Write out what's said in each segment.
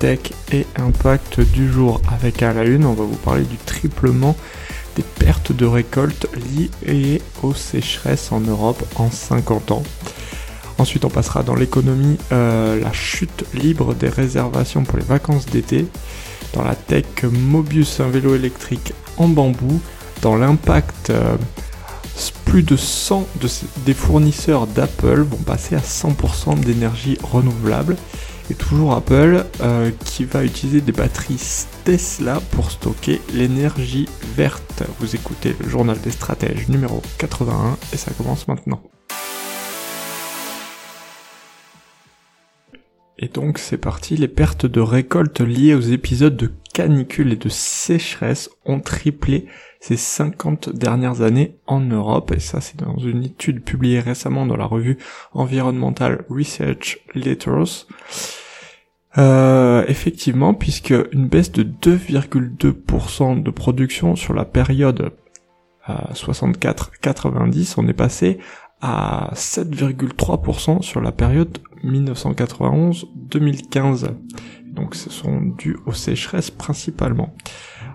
tech et impact du jour. Avec à la une, on va vous parler du triplement des pertes de récolte liées aux sécheresses en Europe en 50 ans. Ensuite, on passera dans l'économie, euh, la chute libre des réservations pour les vacances d'été. Dans la tech, Mobius, un vélo électrique en bambou. Dans l'impact, euh, plus de 100 des fournisseurs d'Apple vont passer à 100% d'énergie renouvelable. Et toujours Apple euh, qui va utiliser des batteries Tesla pour stocker l'énergie verte. Vous écoutez le journal des stratèges numéro 81 et ça commence maintenant. Et donc c'est parti, les pertes de récolte liées aux épisodes de canicule et de sécheresse ont triplé ces 50 dernières années en Europe, et ça c'est dans une étude publiée récemment dans la revue Environmental Research Letters. Euh, effectivement, puisque une baisse de 2,2% de production sur la période 64-90, on est passé à 7,3% sur la période 1991-2015. Donc ce sont dus aux sécheresses principalement.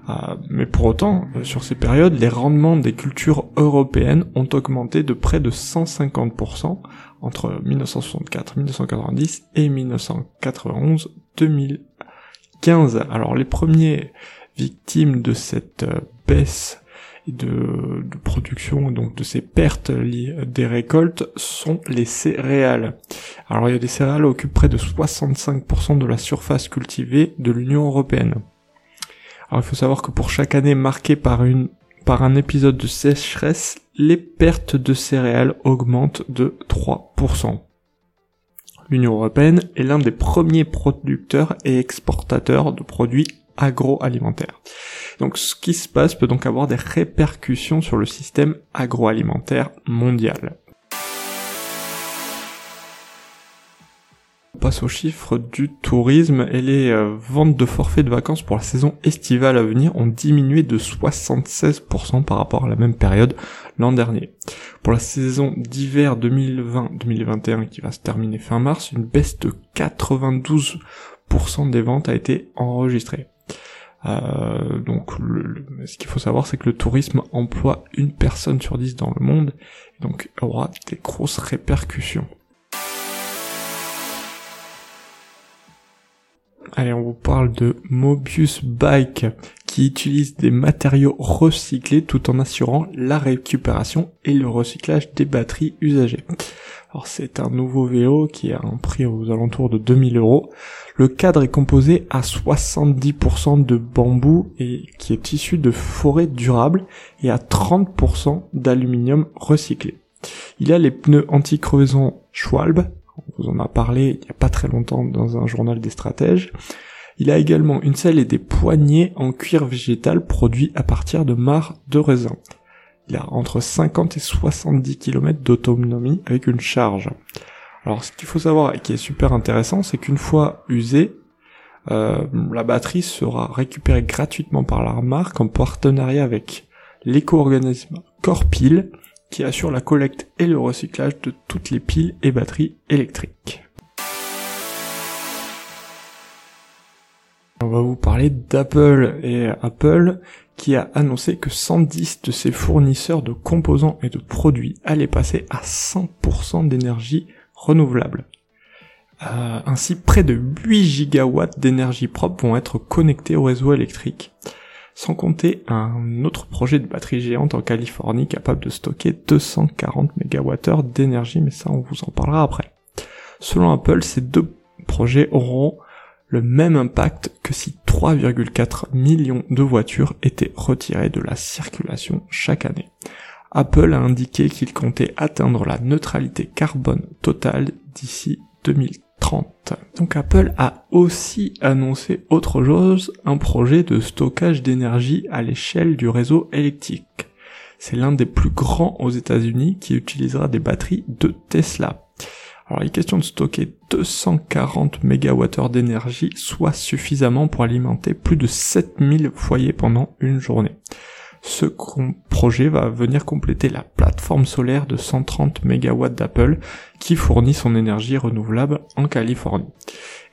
Euh, mais pour autant, euh, sur ces périodes, les rendements des cultures européennes ont augmenté de près de 150% entre 1964, 1990 et 1991, 2015. Alors les premiers victimes de cette euh, baisse de, de production, donc de ces pertes liées des récoltes, sont les céréales. Alors il y a des céréales occupent près de 65% de la surface cultivée de l'Union européenne. Il faut savoir que pour chaque année marquée par une par un épisode de sécheresse, les pertes de céréales augmentent de 3%. L'Union européenne est l'un des premiers producteurs et exportateurs de produits agroalimentaire. Donc ce qui se passe peut donc avoir des répercussions sur le système agroalimentaire mondial. Passe aux chiffres du tourisme et les euh, ventes de forfaits de vacances pour la saison estivale à venir ont diminué de 76% par rapport à la même période l'an dernier. Pour la saison d'hiver 2020-2021 qui va se terminer fin mars, une baisse de 92% des ventes a été enregistrée. Euh, donc ce qu'il faut savoir c'est que le tourisme emploie une personne sur dix dans le monde, et donc aura des grosses répercussions. Allez, on vous parle de Mobius Bike qui utilise des matériaux recyclés tout en assurant la récupération et le recyclage des batteries usagées. Alors c'est un nouveau vélo qui a un prix aux alentours de 2000 euros. Le cadre est composé à 70% de bambou et qui est issu de forêts durables et à 30% d'aluminium recyclé. Il a les pneus anti-crevaison Schwalbe, on vous en a parlé il n'y a pas très longtemps dans un journal des stratèges. Il a également une selle et des poignées en cuir végétal produits à partir de mares de raisin. Il a entre 50 et 70 km d'autonomie avec une charge. Alors ce qu'il faut savoir et qui est super intéressant, c'est qu'une fois usée, euh, la batterie sera récupérée gratuitement par la marque en partenariat avec l'éco-organisme Corpil qui assure la collecte et le recyclage de toutes les piles et batteries électriques. On va vous parler d'Apple et Apple qui a annoncé que 110 de ses fournisseurs de composants et de produits allaient passer à 100% d'énergie renouvelable. Euh, ainsi, près de 8 gigawatts d'énergie propre vont être connectés au réseau électrique, sans compter un autre projet de batterie géante en Californie capable de stocker 240 MWh d'énergie, mais ça on vous en parlera après. Selon Apple, ces deux projets auront le même impact que si 3,4 millions de voitures étaient retirées de la circulation chaque année. Apple a indiqué qu'il comptait atteindre la neutralité carbone totale d'ici 2030. 2030. Donc Apple a aussi annoncé autre chose, un projet de stockage d'énergie à l'échelle du réseau électrique. C'est l'un des plus grands aux États-Unis qui utilisera des batteries de Tesla. Alors il est question de stocker 240 MWh d'énergie, soit suffisamment pour alimenter plus de 7000 foyers pendant une journée. Ce projet va venir compléter la plateforme solaire de 130 MW d'Apple qui fournit son énergie renouvelable en Californie.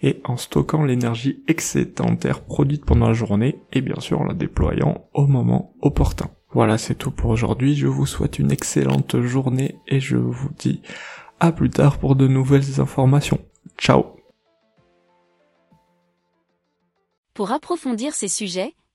Et en stockant l'énergie excédentaire produite pendant la journée et bien sûr en la déployant au moment opportun. Voilà, c'est tout pour aujourd'hui. Je vous souhaite une excellente journée et je vous dis à plus tard pour de nouvelles informations. Ciao Pour approfondir ces sujets,